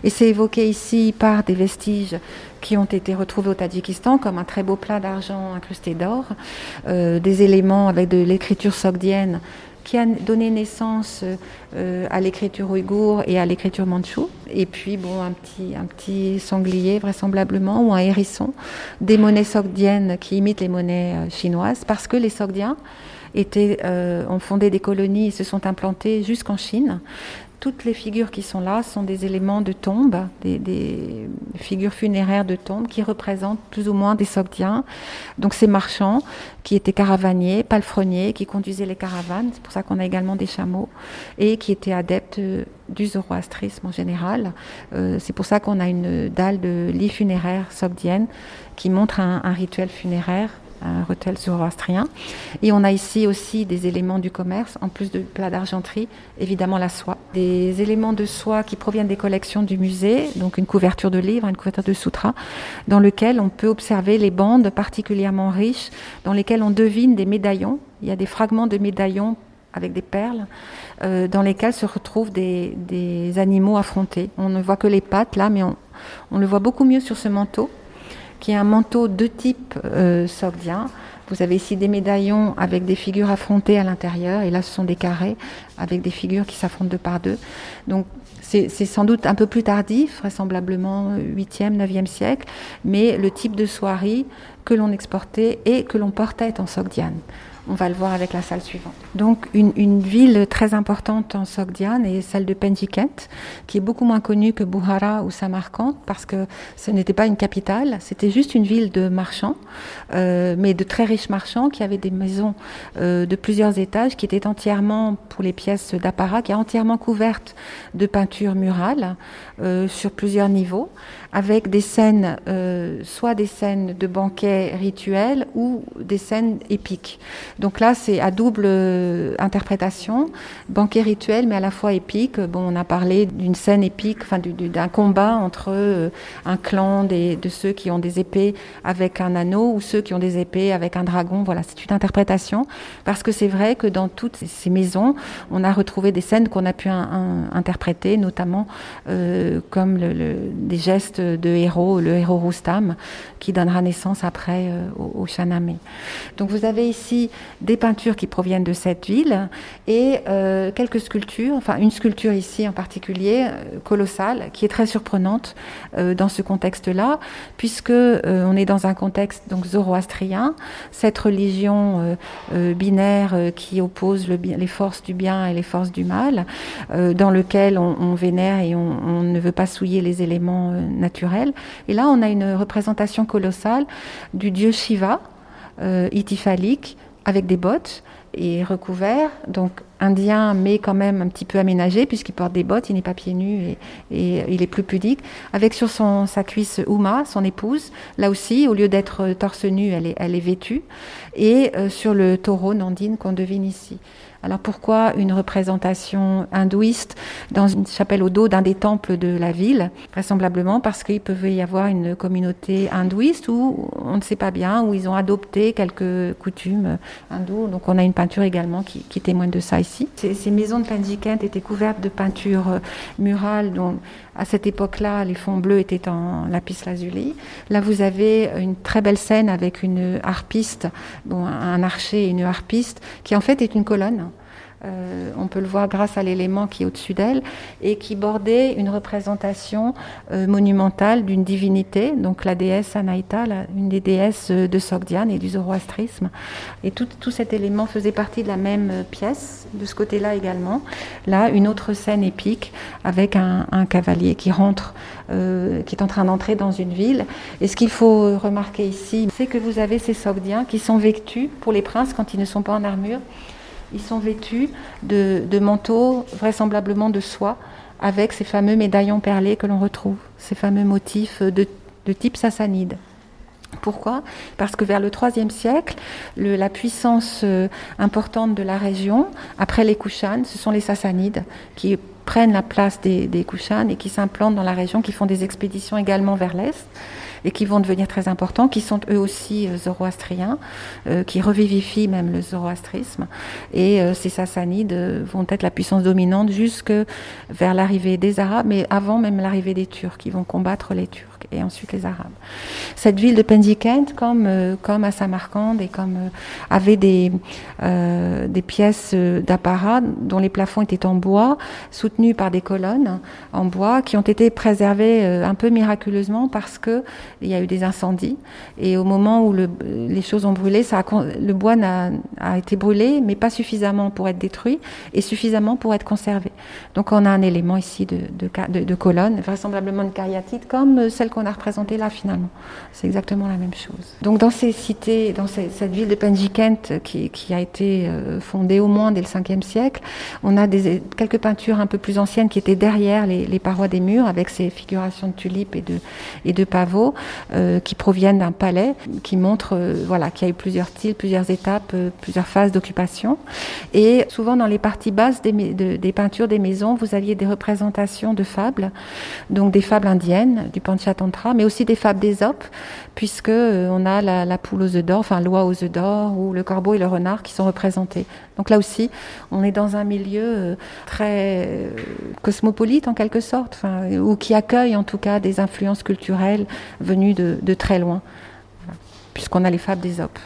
Et c'est évoqué ici par des vestiges qui ont été retrouvés au Tadjikistan, comme un très beau plat d'argent incrusté d'or, euh, des éléments avec de l'écriture sogdienne qui a donné naissance euh, à l'écriture ouïghour et à l'écriture mandchoue. Et puis, bon, un petit, un petit sanglier, vraisemblablement, ou un hérisson, des monnaies sogdiennes qui imitent les monnaies euh, chinoises, parce que les sogdiens euh, ont fondé des colonies et se sont implantés jusqu'en Chine. Toutes les figures qui sont là sont des éléments de tombe, des, figures funéraires de tombe qui représentent plus ou moins des Sogdiens. Donc ces marchands qui étaient caravaniers, palefreniers, qui conduisaient les caravanes, c'est pour ça qu'on a également des chameaux, et qui étaient adeptes euh, du zoroastrisme en général. Euh, c'est pour ça qu'on a une dalle de lit funéraire sogdienne qui montre un rituel funéraire un hôtel zoroastrien. Et on a ici aussi des éléments du commerce, en plus de plats d'argenterie, évidemment la soie. Des éléments de soie qui proviennent des collections du musée, donc une couverture de livres, une couverture de sutra, dans lequel on peut observer les bandes particulièrement riches, dans lesquelles on devine des médaillons. Il y a des fragments de médaillons avec des perles, euh, dans lesquels se retrouvent des, animaux affrontés. On ne voit que les pattes là, mais on le voit beaucoup mieux sur ce manteau qui est un manteau de type euh, sogdien. Vous avez ici des médaillons avec des figures affrontées à l'intérieur, et là ce sont des carrés avec des figures qui s'affrontent deux par deux. Donc c'est sans doute un peu plus tardif, vraisemblablement 8e, 9e siècle, mais le type de soierie que l'on exportait et que l'on portait en sogdiane. On va le voir avec la salle suivante. Donc une, une ville très importante en Sogdiane est celle de Penjikent, qui est beaucoup moins connue que Buhara ou Samarkand parce que ce n'était pas une capitale, c'était juste une ville de marchands, euh, mais de très riches marchands qui avaient des maisons euh, de plusieurs étages qui étaient entièrement, pour les pièces d'apparat, qui étaient entièrement couvertes de peintures murales euh, sur plusieurs niveaux avec des scènes, euh, soit des scènes de banquets rituels ou des scènes épiques. Donc là, c'est à double euh, interprétation, banquet rituel, mais à la fois épique. On a parlé d'une scène épique, d'un combat entre euh, un clan de ceux qui ont des épées avec un anneau ou ceux qui ont des épées avec un dragon. Voilà, c'est une interprétation parce que c'est vrai que dans toutes ces maisons, on a retrouvé des scènes qu'on a pu interpréter, notamment euh, comme des gestes de héros, le héros Roustam, qui donnera naissance après au, au. Donc vous avez ici des peintures qui proviennent de cette ville et euh, quelques sculptures, enfin une sculpture ici en particulier, euh, colossale, qui est très surprenante euh, dans ce contexte-là, puisque on est dans un contexte donc zoroastrien, cette religion binaire qui oppose le, les forces du bien et les forces du mal, dans lequel on, vénère et on, ne veut pas souiller les éléments naturels. Et là, on a une représentation colossale du dieu Shiva, euh, avec des bottes et recouvert, donc indien, mais quand même un petit peu aménagé, puisqu'il porte des bottes, il n'est pas pieds nus et, et, il est plus pudique, avec sur son, sa cuisse Uma, son épouse, là aussi, au lieu d'être torse nu, elle est, elle est vêtue, et euh, sur le taureau Nandine qu'on devine ici. Alors pourquoi une représentation hindouiste dans une chapelle au dos d'un des temples de la ville? Vraisemblablement parce qu'il pouvait y avoir une communauté hindouiste où on ne sait pas bien, où ils ont adopté quelques coutumes hindoues. Donc on a une peinture également qui, témoigne de ça ici. Ces, ces maisons de Pendjikent étaient couvertes de peintures murales dont à cette époque-là, les fonds bleus étaient en lapis lazuli. Là, vous avez une très belle scène avec une harpiste, bon, un archer et une harpiste, qui en fait est une colonne. Euh, on peut le voir grâce à l'élément qui est au-dessus d'elle et qui bordait une représentation euh, monumentale d'une divinité, donc la déesse Anaïta, la, une des déesses de Sogdiane et du zoroastrisme. Et tout, tout, cet élément faisait partie de la même pièce, de ce côté-là également. Là, une autre scène épique avec un, un cavalier qui rentre, euh, qui est en train d'entrer dans une ville. Et ce qu'il faut remarquer ici, c'est que vous avez ces Sogdiens qui sont vêtus pour les princes quand ils ne sont pas en armure ils sont vêtus de, manteaux vraisemblablement de soie avec ces fameux médaillons perlés que l'on retrouve, ces fameux motifs de, type sassanide. Pourquoi? Parce que vers le IIIe siècle, la puissance euh, importante de la région, après les Kushan, ce sont les Sassanides qui prennent la place des, des Kushan et qui s'implantent dans la région, qui font des expéditions également vers l'Est et qui vont devenir très importants, qui sont eux aussi euh, zoroastriens, euh, qui revivifient même le zoroastrisme. Et euh, ces sassanides vont être la puissance dominante jusque vers l'arrivée des Arabes, mais avant même l'arrivée des Turcs, qui vont combattre les Turcs et ensuite les Arabes. Cette ville de Pendikent, comme, comme à Samarcande et comme avait des, des pièces d'apparat dont les plafonds étaient en bois, soutenus par des colonnes en bois, qui ont été préservées un peu miraculeusement parce que il y a eu des incendies. Et au moment où le, les choses ont brûlé, le bois a, a, été brûlé, mais pas suffisamment pour être détruit et suffisamment pour être conservé. Donc on a un élément ici de, de, de, colonne, vraisemblablement une cariatide, comme celle qu'on a représentée là finalement. C'est exactement la même chose. Donc dans ces cités, dans cette ville de Penjikent qui, qui, a été euh, fondée au moins dès le 5e siècle, on a quelques peintures un peu plus anciennes qui étaient derrière les, parois des murs avec ces figurations de tulipes et de, pavots. Euh, qui proviennent d'un palais, qui montrent euh, voilà, qu'il y a eu plusieurs styles, plusieurs étapes, plusieurs phases d'occupation. Et souvent dans les parties basses des, des, peintures des maisons, vous aviez des représentations de fables, donc des fables indiennes, du Panchatantra, mais aussi des fables d'Ésope, puisque on a la, poule aux œufs d'or, enfin l'oie aux œufs d'or, ou le corbeau et le renard qui sont représentés. Donc là aussi, on est dans un milieu très cosmopolite en quelque sorte, ou qui accueille en tout cas des influences culturelles venues de, très loin, puisqu'on a les fables d'Ésope.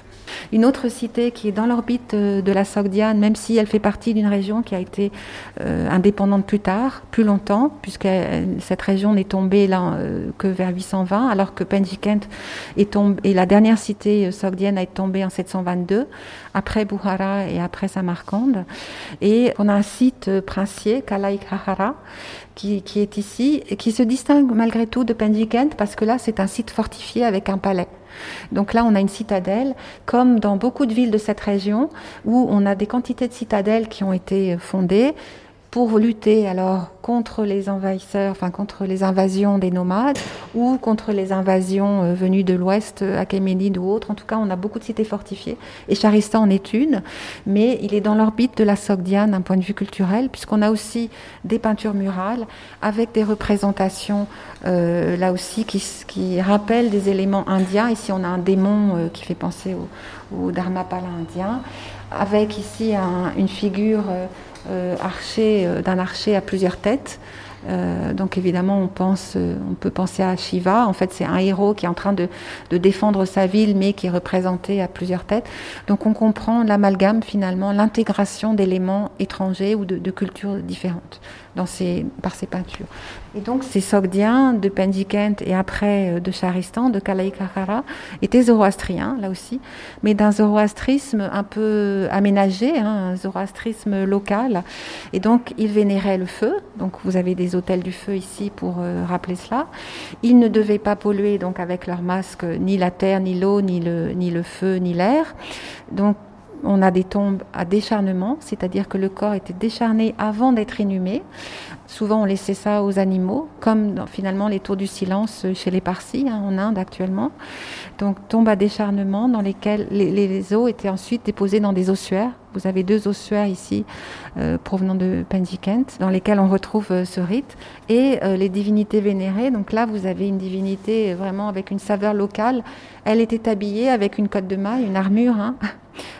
Une autre cité qui est dans l'orbite euh, de la Sogdiane, même si elle fait partie d'une région qui a été euh, indépendante plus tard, plus longtemps, puisque euh, cette région n'est tombée là que vers 820, alors que Penjikent est tombée, et la dernière cité sogdienne été tombée en 722, après Buhara et après Samarcande. Et on a un site princier, Kalaik qui, qui, est ici et qui se distingue malgré tout de Penjikent parce que là c'est un site fortifié avec un palais. Donc là, on a une citadelle, comme dans beaucoup de villes de cette région, où on a des quantités de citadelles qui ont été fondées pour lutter alors contre les envahisseurs, enfin contre les invasions des nomades ou contre les invasions euh, venues de l'ouest, euh, Achéménide ou autres. En tout cas, on a beaucoup de cités fortifiées et Charistan en est une, mais il est dans l'orbite de la Sogdiane d'un point de vue culturel, puisqu'on a aussi des peintures murales avec des représentations euh, là aussi qui, rappellent des éléments indiens. Ici, on a un démon qui fait penser au, Dharmapala indien, avec ici une figure euh, archer, euh, d'un archer à plusieurs têtes. Euh, donc évidemment, on pense, on peut penser à Shiva. En fait, c'est un héros qui est en train de, de, défendre sa ville, mais qui est représenté à plusieurs têtes. Donc on comprend l'amalgame finalement, l'intégration d'éléments étrangers ou de, de cultures différentes dans ces, par ces peintures. Et donc ces Sogdiens de Pendikent et après euh, de Charistan, de Kalaikakara, étaient zoroastriens, là aussi, mais d'un zoroastrisme un peu aménagé, hein, un zoroastrisme local. Et donc ils vénéraient le feu, donc vous avez des hôtels du feu ici pour euh, rappeler cela. Ils ne devaient pas polluer donc avec leurs masques ni la terre, ni l'eau, ni le, ni le feu, ni l'air. Donc on a des tombes à décharnement, c'est-à-dire que le corps était décharné avant d'être inhumé. Souvent, on laissait ça aux animaux, comme finalement les tours du silence chez les Parsis hein, en Inde actuellement. Donc, tombes à décharnement dans lesquelles les, os étaient ensuite déposés dans des ossuaires. Vous avez deux ossuaires ici euh, provenant de Pendikent, dans lesquels on retrouve euh, ce rite. Et euh, les divinités vénérées. Donc là, vous avez une divinité vraiment avec une saveur locale. Elle était habillée avec une cotte de maille, une armure. Hein.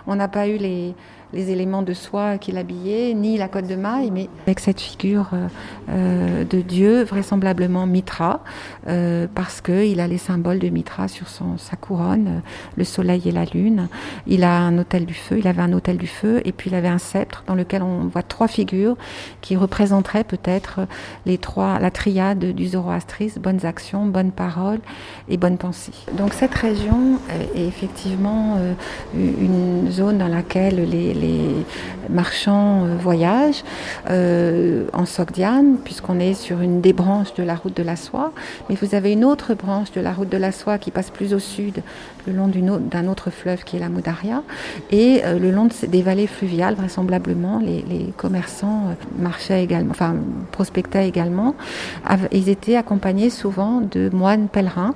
On n'a pas eu les, les éléments de soie qui l'habillaient, ni la cotte de maille, mais avec cette figure euh, euh, de Dieu, vraisemblablement Mitra, euh, parce qu'il a les symboles de Mitra sur son, sa couronne, le soleil et la lune. Il a un hôtel du feu, il avait un hôtel du feu, et puis il avait un sceptre dans lequel on voit trois figures qui représenteraient peut-être les trois, la triade du zoroastrisme, bonnes actions, bonnes paroles et bonnes pensées. Donc cette région est effectivement une zone dans laquelle les marchands voyagent en Sogdiane, puisqu'on est sur une des branches de la route de la soie. Mais vous avez une autre branche de la route de la soie qui passe plus au sud, le long d'un autre fleuve qui est la Moudaria, et le long des vallées fluviales, vraisemblablement, les, les commerçants marchaient également, enfin prospectaient également. Ils étaient accompagnés souvent de moines pèlerins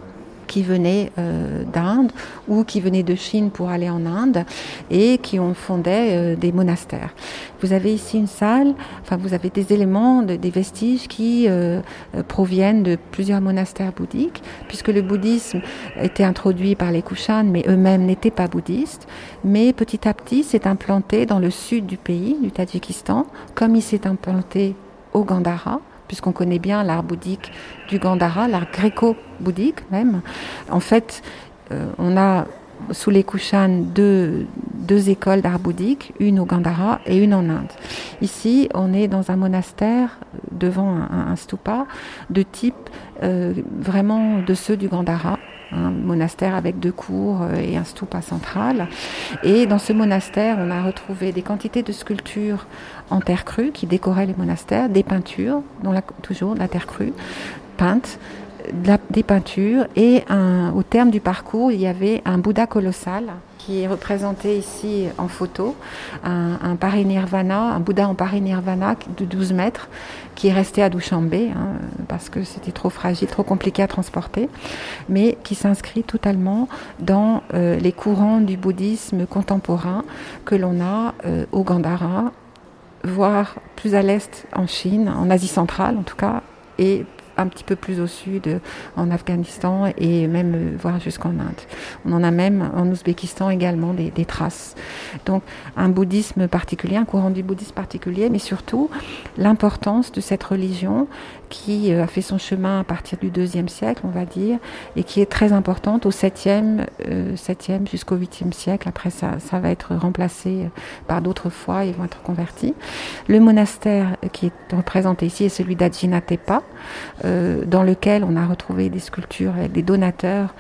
qui venaient euh, d'Inde ou qui venaient de Chine pour aller en Inde et qui ont fondé euh, des monastères. Vous avez ici une salle, enfin vous avez des éléments, des vestiges qui euh, proviennent de plusieurs monastères bouddhiques, puisque le bouddhisme était introduit par les Kushan, mais eux-mêmes n'étaient pas bouddhistes. Mais petit à petit, s'est implanté dans le sud du pays, du Tadjikistan, comme il s'est implanté au Gandhara puisqu'on connaît bien l'art bouddhique du Gandhara, l'art gréco-bouddhique même. En fait, euh, on a sous les Kushan deux, écoles d'art bouddhique, une au Gandhara et une en Inde. Ici, on est dans un monastère devant un, stupa de type euh, vraiment de ceux du Gandhara, un monastère avec deux cours euh, et un stupa central. Et dans ce monastère, on a retrouvé des quantités de sculptures en terre crue qui décoraient les monastères, des peintures, dont la, toujours la terre crue, des peintures. Et au terme du parcours, il y avait un Bouddha colossal qui est représenté ici en photo, un, un parinirvana, un Bouddha en parinirvana de 12 mètres qui est resté à Douchambé hein, parce que c'était trop fragile, trop compliqué à transporter, mais qui s'inscrit totalement dans euh, les courants du bouddhisme contemporain que l'on a euh, au Gandhara, voire plus à l'est en Chine, en Asie centrale en tout cas, et un petit peu plus au sud, en Afghanistan et même euh, voire jusqu'en Inde. On en a même en Ouzbékistan également des, des, traces. Donc un bouddhisme particulier, un courant du bouddhisme particulier, mais surtout l'importance de cette religion qui euh, a fait son chemin à partir du deuxième siècle, on va dire, et qui est très importante au 7e, euh, 7e jusqu'au 8e siècle. Après, ça, ça va être remplacé euh, par d'autres fois, ils vont être convertis. Le monastère qui est représenté ici est celui d'Ajinatepa, euh, dans lequel on a retrouvé des sculptures avec des donateurs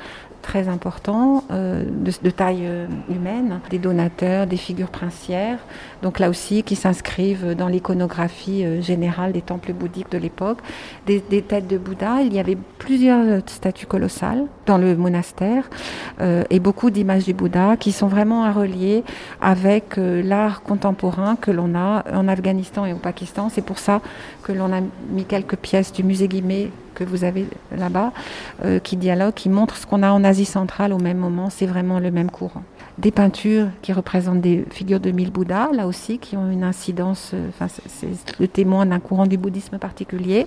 très importants euh, de, taille euh, humaine, des donateurs, des figures princières, donc là aussi qui s'inscrivent dans l'iconographie euh, générale des temples bouddhiques de l'époque, des, têtes de Bouddha. Il y avait plusieurs statues colossales dans le monastère et beaucoup d'images du Bouddha qui sont vraiment à relier avec l'art contemporain que l'on a en Afghanistan et au Pakistan. C'est pour ça que l'on a mis quelques pièces du musée Guimet que vous avez là-bas, euh, qui dialogue, qui montre ce qu'on a en Asie centrale au même moment. C'est vraiment le même courant des peintures qui représentent des figures de mille Bouddhas, là aussi, qui ont une incidence, euh, enfin, c'est le témoin d'un courant du bouddhisme particulier.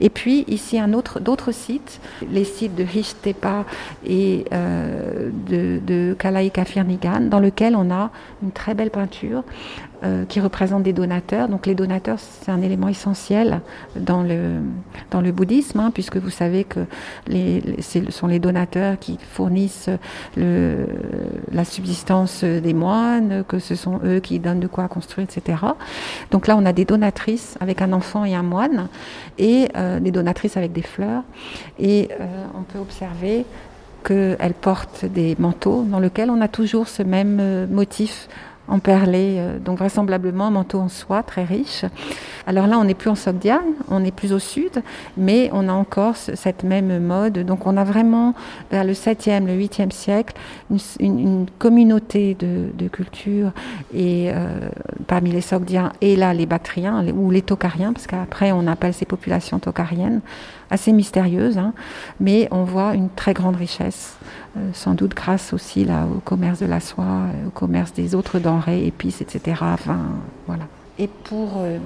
Et puis, ici, un autre, d'autres sites, les sites de Hishtepa et euh, de, de Kalaika Firnigan, dans lequel on a une très belle peinture euh, qui représentent des donateurs. Donc les donateurs, c'est un élément essentiel dans le, dans le bouddhisme, hein, puisque vous savez que les, ce sont les donateurs qui fournissent le, la subsistance des moines, que ce sont eux qui donnent de quoi construire, etc. Donc là, on a des donatrices avec un enfant et un moine, et euh, des donatrices avec des fleurs. Et euh, on peut observer qu'elles portent des manteaux dans lesquels on a toujours ce même euh, motif en perlé, euh, donc vraisemblablement manteau en soie très riche. Alors là, on n'est plus en Sogdiane, on est plus au sud, mais on a encore cette même mode. Donc on a vraiment, vers le 7e, le 8e siècle, une, communauté de, de, culture, et euh, parmi les Sogdiens et là les Bactriens, ou les Tokariens, parce qu'après on appelle ces populations tokariennes, assez mystérieuses, hein, mais on voit une très grande richesse. Euh, sans doute grâce aussi au commerce de la soie, euh, au commerce des autres denrées, épices, etc. Et pour euh,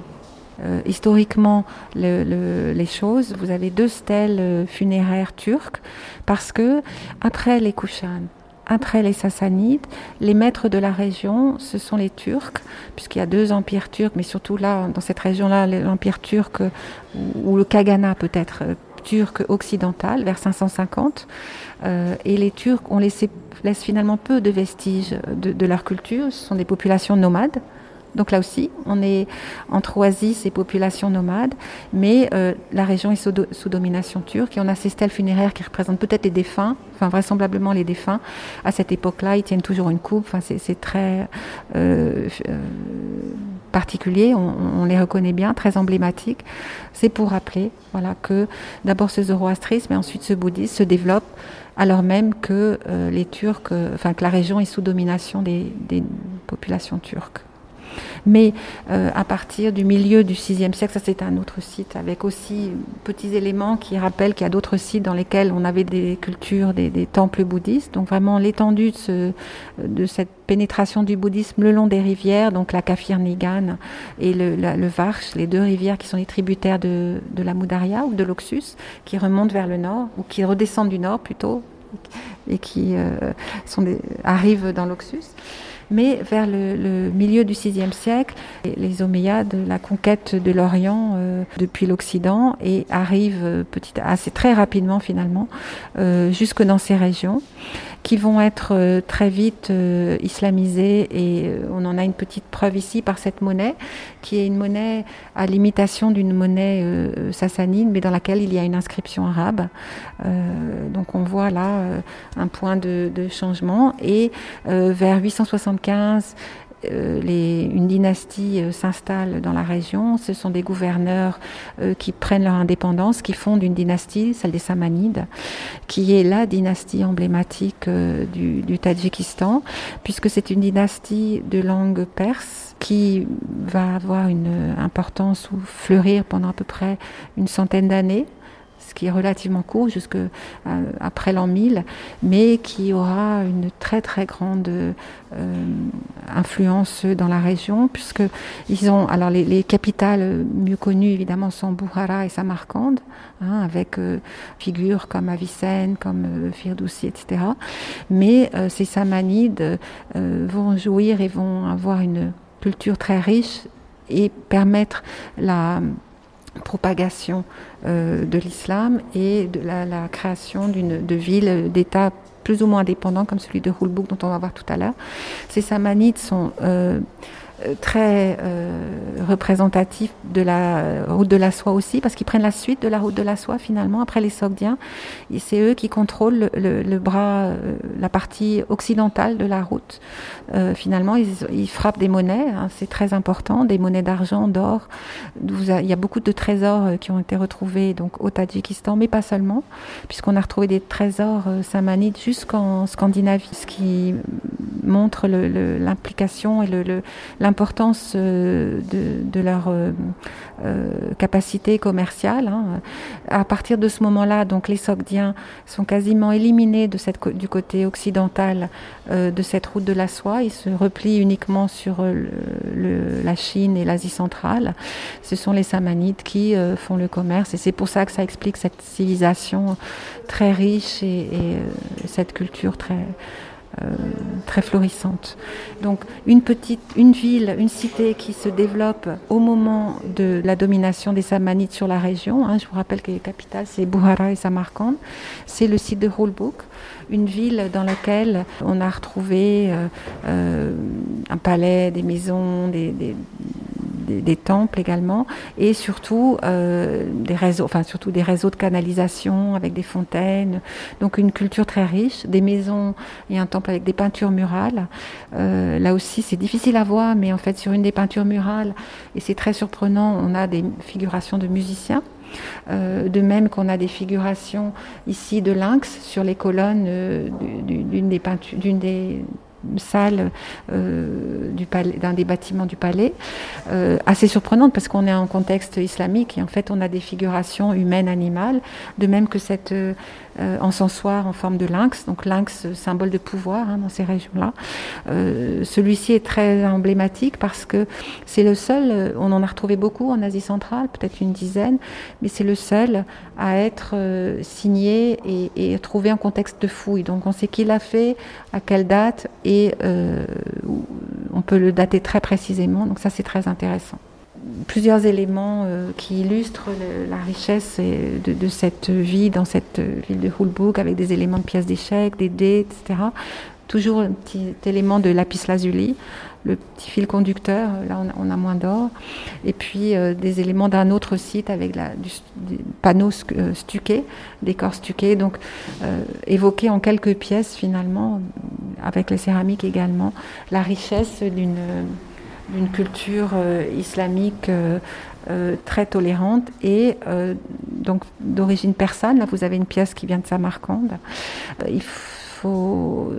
historiquement le, le, les choses, vous avez deux stèles funéraires turques, parce que après les Kushan, après les Sassanides, les maîtres de la région, ce sont les Turcs, puisqu'il y a deux empires turcs, mais surtout là, dans cette région-là, l'empire turc, ou le Kagana peut-être, turc occidental, vers 550. Euh, et les Turcs ont laissé, finalement peu de vestiges de, leur culture. Ce sont des populations nomades Donc là aussi, on est entre oasis et population nomade, mais euh, la région est sous, domination turque et on a ces stèles funéraires qui représentent peut-être les défunts, enfin vraisemblablement les défunts. À cette époque-là, ils tiennent toujours une coupe, enfin, c'est très euh, euh, particulier, on, les reconnaît bien, très emblématique. C'est pour rappeler voilà, que d'abord ce zoroastrisme et ensuite ce bouddhisme se développent alors même que les Turcs, enfin que la région est sous domination des populations turques. Mais euh, à partir du milieu du VIe siècle, ça c'est un autre site avec aussi petits éléments qui rappellent qu'il y a d'autres sites dans lesquels on avait des cultures, des, temples bouddhistes. Donc vraiment l'étendue de, cette pénétration du bouddhisme le long des rivières, donc la Kafir Nigan et le, le Varch, les deux rivières qui sont les tributaires de, la Moudaria ou de l'Oxus, qui remontent vers le nord ou qui redescendent du nord plutôt et qui euh, arrivent dans l'Oxus mais vers le, milieu du VIe siècle, les Omeyyades, la conquête de l'Orient euh, depuis l'Occident et arrivent euh, petit, assez très rapidement finalement euh, jusque dans ces régions qui vont être euh, très vite euh, islamisées et euh, on en a une petite preuve ici par cette monnaie qui est une monnaie à l'imitation d'une monnaie sassanide mais dans laquelle il y a une inscription arabe. donc on voit là un point de, de changement et vers 875 euh, les, une dynastie euh, s'installe dans la région. Ce sont des gouverneurs euh, qui prennent leur indépendance, qui fondent une dynastie, celle des Samanides, qui est la dynastie emblématique du Tadjikistan, puisque c'est une dynastie de langue perse qui va avoir une importance ou fleurir pendant à peu près une centaine d'années qui est relativement court jusque euh, après l'an 1000, mais qui aura une très très grande euh, influence dans la région, puisque ils ont alors les, capitales mieux connues évidemment sont Bukhara et Samarkand, hein, avec euh, figures comme Avicenne, comme Firdoussi, etc. Mais ces Samanides vont jouir et vont avoir une culture très riche et permettre la propagation euh, de l'islam et de la, création d'une de villes, d'États plus ou moins indépendants comme celui de Hulbouk dont on va voir tout à l'heure. Ces samanides sont euh, très euh, représentatif de la route de la soie aussi, parce qu'ils prennent la suite de la route de la soie finalement, après les Sogdiens. C'est eux qui contrôlent le, bras, euh, la partie occidentale de la route. finalement, ils, frappent des monnaies, hein, c'est très important, des monnaies d'argent, d'or. Il y a beaucoup de trésors qui ont été retrouvés donc au Tadjikistan, mais pas seulement, puisqu'on a retrouvé des trésors samanides jusqu'en Scandinavie, ce qui montre l'implication et le, l'importance euh, de, leur euh, euh, capacité commerciale. Hein. À partir de ce moment-là, donc les Sogdiens sont quasiment éliminés de cette, du côté occidental de cette route de la soie. Ils se replient uniquement sur le, la Chine et l'Asie centrale. Ce sont les Samanides qui font le commerce et c'est pour ça que ça explique cette civilisation très riche et, et cette culture très euh, très florissante. Donc une petite, une ville, une cité qui se développe au moment de la domination des Samanides sur la région. Hein, je vous rappelle que les capitales c'est Buhara et Samarkand. C'est le site de Hulbuk, une ville dans laquelle on a retrouvé euh, euh, un palais, des maisons, des, des, temples également, et surtout euh, des réseaux, enfin surtout des réseaux de canalisation avec des fontaines. Donc une culture très riche, des maisons et un temple avec des peintures murales. Euh, là aussi, c'est difficile à voir, mais en fait sur une des peintures murales, et c'est très surprenant, on a des figurations de musiciens. Euh, de même qu'on a des figurations ici de lynx sur les colonnes d'une des peintures, d'une des salle euh, d'un des bâtiments du palais, euh, assez surprenante parce qu'on est en contexte islamique et en fait on a des figurations humaines, animales, de même que cette euh, euh, encensoir en forme de lynx, donc lynx, symbole de pouvoir hein, dans ces régions-là. Euh, celui-ci est très emblématique parce que c'est le seul, on en a retrouvé beaucoup en Asie centrale, peut-être une dizaine, mais c'est le seul à être euh, signé et, et, trouvé en contexte de fouille. Donc on sait qui l'a fait, à quelle date, et on peut le dater très précisément, donc ça c'est très intéressant plusieurs éléments euh, qui illustrent la richesse de, de, cette vie dans cette ville de Hulbuk avec des éléments de pièces d'échecs, des dés, etc. toujours un petit élément de lapis lazuli, le petit fil conducteur, là on a, moins d'or, et puis euh, des éléments d'un autre site avec du, panneaux euh, stuqués, décors stuqués, donc euh, évoquer en quelques pièces finalement, avec les céramiques également, la richesse d'une d'une culture islamique très tolérante et donc d'origine persane. Là, vous avez une pièce qui vient de Samarcande. il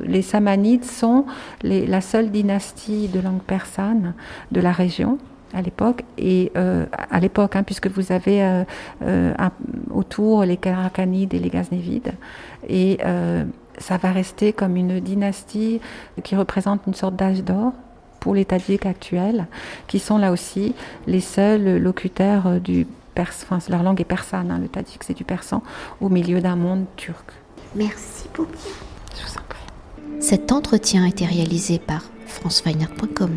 les Samanides sont la seule dynastie de langue persane de la région à l'époque et euh, à l'époque hein, puisque vous avez euh, euh, autour les Karakanides et les Gaznévides et ça va rester comme une dynastie qui représente une sorte d'âge d'or pour les Tadjiks actuels qui sont là aussi les seuls locuteurs du perse, enfin leur langue est persane, hein, le tadjik c'est du persan au milieu d'un monde turc. Merci beaucoup. Cet entretien a été réalisé par franceweiner.com.